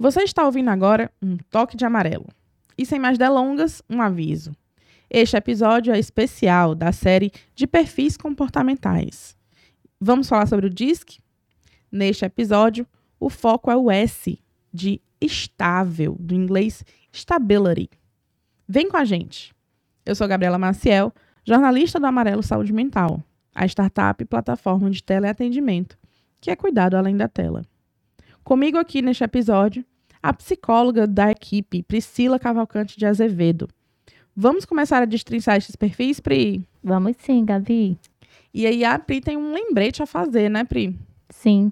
Você está ouvindo agora um toque de amarelo. E sem mais delongas, um aviso. Este episódio é especial da série de perfis comportamentais. Vamos falar sobre o DISC? Neste episódio, o foco é o S de estável, do inglês stability. Vem com a gente. Eu sou Gabriela Maciel, jornalista do Amarelo Saúde Mental, a startup plataforma de teleatendimento, que é cuidado além da tela. Comigo aqui neste episódio, a psicóloga da equipe, Priscila Cavalcante de Azevedo. Vamos começar a destrinçar esses perfis, Pri? Vamos sim, Gabi. E aí a Pri tem um lembrete a fazer, né, Pri? Sim.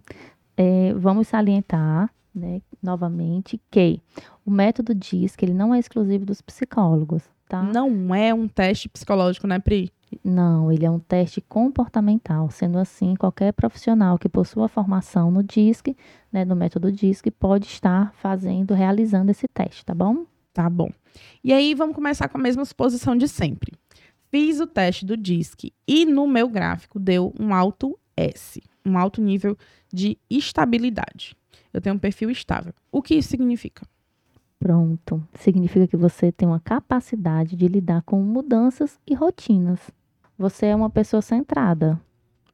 É, vamos salientar, né, novamente, que o método diz que ele não é exclusivo dos psicólogos, tá? Não é um teste psicológico, né, Pri? Não, ele é um teste comportamental. Sendo assim, qualquer profissional que possua formação no DISC, né, no método DISC, pode estar fazendo, realizando esse teste, tá bom? Tá bom. E aí, vamos começar com a mesma suposição de sempre. Fiz o teste do DISC e no meu gráfico deu um alto S, um alto nível de estabilidade. Eu tenho um perfil estável. O que isso significa? Pronto. Significa que você tem uma capacidade de lidar com mudanças e rotinas. Você é uma pessoa centrada.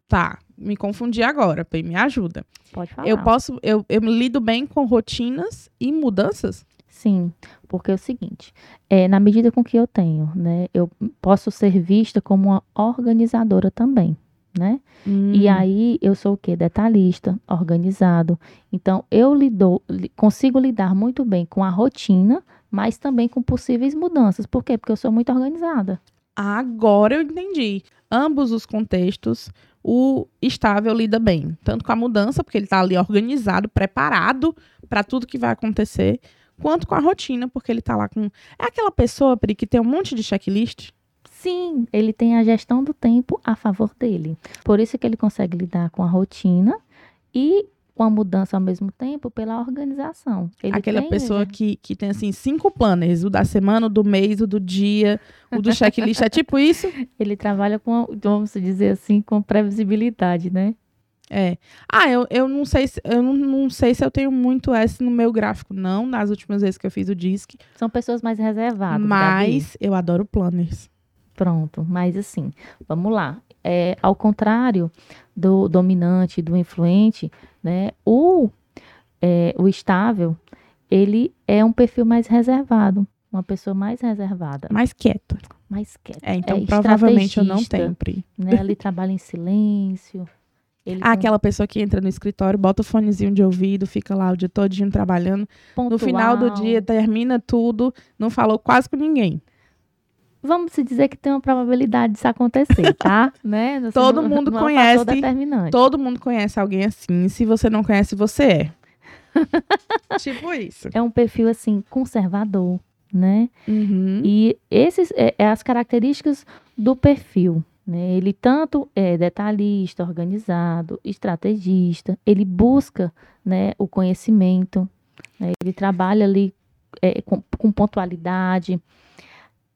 Tá, me confundi agora, Pei, me ajuda. Pode falar. Eu posso, eu, eu lido bem com rotinas e mudanças? Sim, porque é o seguinte, é, na medida com que eu tenho, né, eu posso ser vista como uma organizadora também, né? Hum, E aí eu sou o quê? Detalhista, organizado. Então eu lido, li- consigo lidar muito bem com a rotina, mas também com possíveis mudanças. Por quê? Porque eu sou muito organizada. Agora eu entendi. Ambos os contextos, o estável lida bem, tanto com a mudança, porque ele está ali organizado, preparado para tudo que vai acontecer, quanto com a rotina, porque ele está lá com. É aquela pessoa, Pri, que tem um monte de checklist. Sim, ele tem a gestão do tempo a favor dele. Por isso que ele consegue lidar com a rotina e com a mudança ao mesmo tempo pela organização. Ele aquela tem, pessoa né? que, que tem assim cinco planners, o da semana, o do mês, o do dia, o do checklist. É tipo isso? Ele trabalha com, vamos dizer assim, com previsibilidade, né? É. Ah, eu, eu não sei se eu não, não sei se eu tenho muito S no meu gráfico, não, nas últimas vezes que eu fiz o DISC. São pessoas mais reservadas. Mas eu adoro planners. Pronto, mas assim, vamos lá. É, ao contrário do dominante, do influente, né? O, é, o estável, ele é um perfil mais reservado, uma pessoa mais reservada, Mais quieta. mais quieta. É, então É provavelmente eu não tenho, Pri. Né? Ele trabalha em silêncio. Ele Ah, aquela pessoa que entra no escritório, bota o fonezinho de ouvido, fica lá o dia todinho trabalhando. No final do pontual. dia, termina tudo, não falou quase com ninguém. Vamos se dizer que tem uma probabilidade disso acontecer, tá? né? Assim, Todo não- mundo não é conhece. determinante. Todo mundo conhece alguém assim. Se você não conhece, você é. tipo isso. É um perfil assim conservador, né? Uhum. E esses é, é as características do perfil. Né? Ele tanto é detalhista, organizado, estrategista, ele busca né, o conhecimento, né? ele trabalha ali é, com, com pontualidade,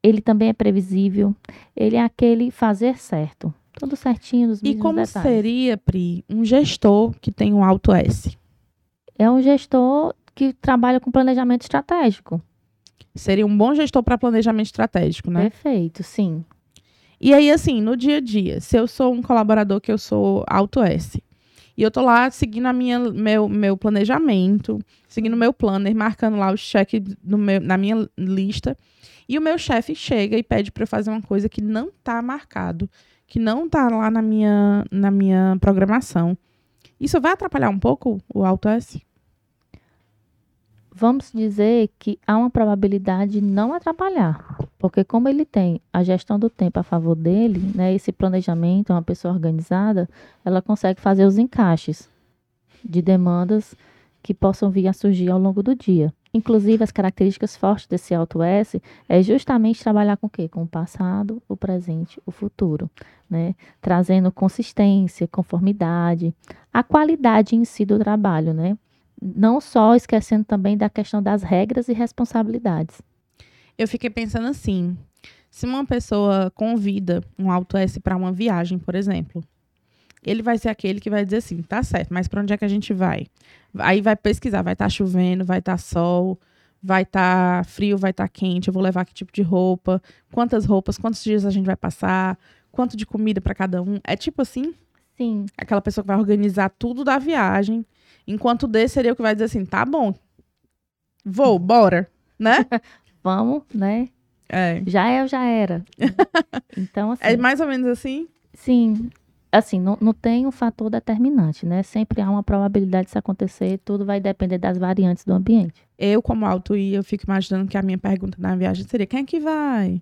ele também é previsível, ele é aquele fazer certo, tudo certinho nos E como detalhes. seria, Pri, um gestor que tem um alto S? É um gestor que trabalha com planejamento estratégico. Seria um bom gestor para planejamento estratégico, né? Perfeito, sim. E aí, assim, no dia a dia, se eu sou um colaborador que eu sou alto S, e eu tô lá seguindo a minha, meu, meu planejamento, seguindo o meu planner, marcando lá no meu- na minha lista, e o meu chefe chega e pede para eu fazer uma coisa que não tá marcado, que não tá lá na minha, na minha programação. Isso vai atrapalhar um pouco o alto S? Vamos dizer que há uma probabilidade de não atrapalhar, porque como ele tem a gestão do tempo a favor dele, né, esse planejamento, uma pessoa organizada, ela consegue fazer os encaixes de demandas que possam vir a surgir ao longo do dia. Inclusive, as características fortes desse Auto S é justamente trabalhar com o quê? Com o passado, o presente, o futuro, né? Trazendo consistência, conformidade, a qualidade em si do trabalho, né? Não só esquecendo também da questão das regras e responsabilidades. Eu fiquei pensando assim: se uma pessoa convida um alto S para uma viagem, por exemplo, ele vai ser aquele que vai dizer assim, tá certo, mas para onde é que a gente vai? Aí vai pesquisar, vai estar tá chovendo, vai estar tá sol, vai estar tá frio, vai estar tá quente, eu vou levar que tipo de roupa, quantas roupas, quantos dias a gente vai passar, quanto de comida para cada um. É tipo assim? Sim. Aquela pessoa que vai organizar tudo da viagem, enquanto o D seria o que vai dizer assim, tá bom, vou, bora, né? Vamos, né? É. Já é, já era. então, assim. É mais ou menos assim? Sim. Assim, não, não tem um fator determinante, né? Sempre há uma probabilidade disso acontecer, tudo vai depender das variantes do ambiente. Eu, como alto I, eu fico imaginando que a minha pergunta na viagem seria: quem é que vai?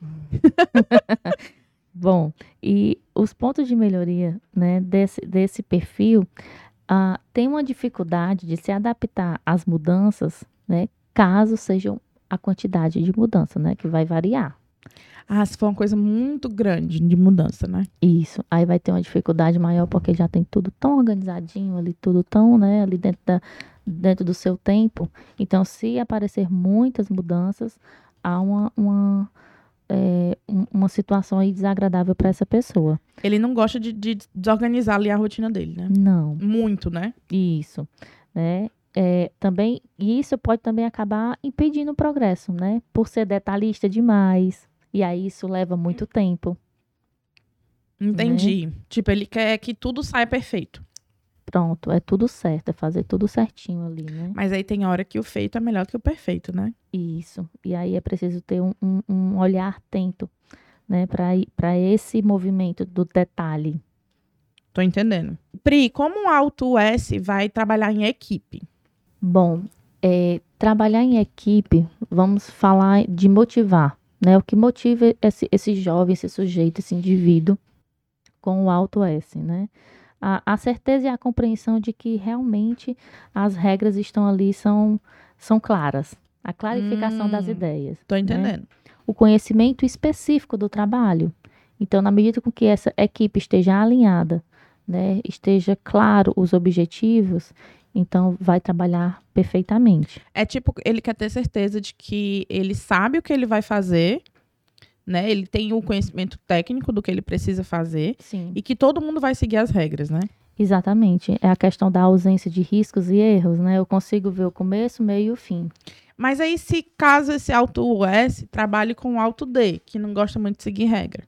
Bom, e os pontos de melhoria né, desse, desse perfil uh, tem uma dificuldade de se adaptar às mudanças, né, caso sejam a quantidade de mudança, né, que vai variar. Ah, se for uma coisa muito grande de mudança, né? Isso. Aí vai ter uma dificuldade maior porque já tem tudo tão organizadinho ali, tudo tão, né, ali dentro, da, dentro do seu tempo. Então, se aparecer muitas mudanças, há uma, uma, é, uma situação aí desagradável para essa pessoa. Ele não gosta de, de desorganizar ali a rotina dele, né? Não. Muito, né? Isso. Né? É, também isso pode também acabar impedindo o progresso, né? Por ser detalhista demais, e aí isso leva muito tempo. Entendi. Né? Tipo, ele quer que tudo saia perfeito. Pronto, é tudo certo, é fazer tudo certinho ali, né? Mas aí tem hora que o feito é melhor que o perfeito, né? Isso. E aí é preciso ter um, um, um olhar atento, né, para esse movimento do detalhe. Tô entendendo. Pri, como o Alto S vai trabalhar em equipe? Bom, é, trabalhar em equipe, vamos falar de motivar né? O que motiva esse, esse jovem, esse sujeito, esse indivíduo com o alto S, né? A, a certeza e a compreensão de que realmente as regras estão ali, são, são claras. A clarificação hum, das ideias. Tô né? entendendo. Né? O conhecimento específico do trabalho. Então, na medida com que essa equipe esteja alinhada, né, esteja claro os objetivos, então, vai trabalhar perfeitamente. É tipo, ele quer ter certeza de que ele sabe o que ele vai fazer, né? Ele tem o conhecimento técnico do que ele precisa fazer. Sim. E que todo mundo vai seguir as regras, né? Exatamente. É a questão da ausência de riscos e erros, né? Eu consigo ver o começo, meio e o fim. Mas aí, se caso esse alto S trabalhe com o alto D, que não gosta muito de seguir regra,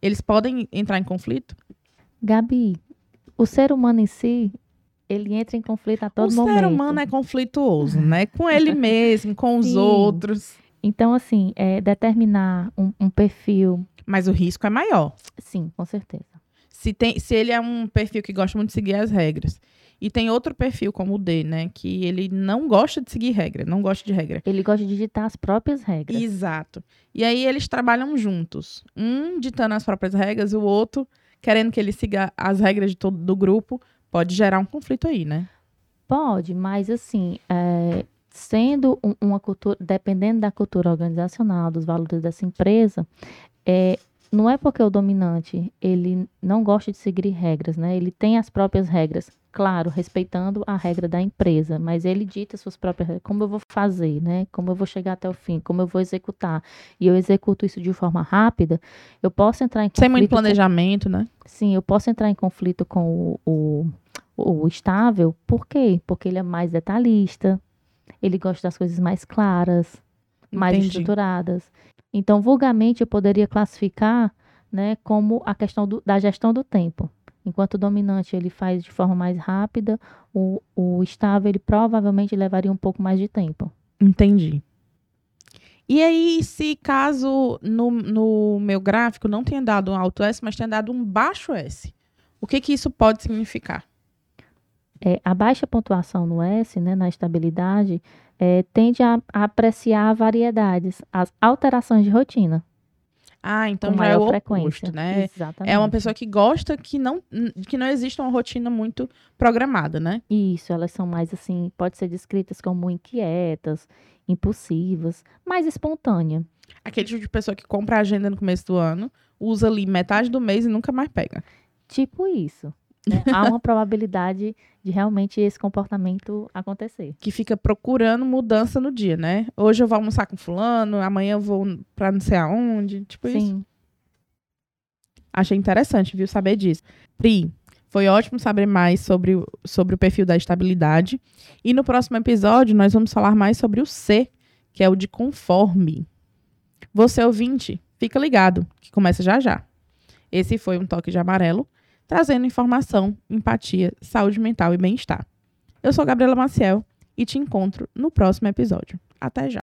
eles podem entrar em conflito? Gabi, o ser humano em si, ele entra em conflito a todo o momento. O ser humano é conflituoso, né? Com ele mesmo, com os Sim. outros. Então, assim, é determinar um, um, perfil. Mas o risco é maior. Sim, com certeza. Se, tem, se ele é um perfil que gosta muito de seguir as regras. E tem outro perfil, como o D, né? Que ele não gosta de seguir regra, não gosta de regra. Ele gosta de ditar as próprias regras. Exato. E aí eles trabalham juntos. Um ditando as próprias regras, o outro querendo que ele siga as regras de todo, do grupo pode gerar um conflito aí, né? Pode, mas assim, é, sendo um, uma cultura, dependendo da cultura organizacional, dos valores dessa empresa, é, não é porque o dominante ele não gosta de seguir regras, né? Ele tem as próprias regras, claro, respeitando a regra da empresa, mas ele dita suas próprias regras, como eu vou fazer, né? Como eu vou chegar até o fim, como eu vou executar. E eu executo isso de forma rápida, eu posso entrar em conflito. Sem muito planejamento, com... né? Sim, eu posso entrar em conflito com o, o, o estável, por quê? Porque ele é mais detalhista, ele gosta das coisas mais claras, mais Entendi. estruturadas. Então, vulgarmente, eu poderia classificar né, como a questão do, da gestão do tempo. Enquanto o dominante ele faz de forma mais rápida, o, o estável ele provavelmente levaria um pouco mais de tempo. Entendi. E aí, se caso no, no meu gráfico não tenha dado um alto S, mas tenha dado um baixo S, o que, que isso pode significar? É, a baixa pontuação no S, né, na estabilidade, é, tende a, a, apreciar variedades, as alterações de rotina. Ah, então já é o oposto, né? Exatamente. É uma pessoa que gosta que não, que não existe uma rotina muito programada, né? Isso, elas são mais assim, pode ser descritas como inquietas, impulsivas, mais espontânea. Aquele tipo de pessoa que compra a agenda no começo do ano, usa ali metade do mês e nunca mais pega. Tipo isso. Né? Há uma probabilidade de realmente esse comportamento acontecer. Que fica procurando mudança no dia, né? Hoje eu vou almoçar com fulano, amanhã eu vou pra não sei aonde, tipo Sim. isso. Achei interessante, viu, saber disso. Pri, foi ótimo saber mais sobre, o, sobre o perfil da estabilidade. E no próximo episódio nós vamos falar mais sobre o C, que é o de conforme. Você ouvinte, fica ligado, que começa já já. Esse foi um toque de amarelo trazendo informação, empatia, saúde mental e bem-estar. Eu sou Gabriela Maciel e te encontro no próximo episódio. Até já!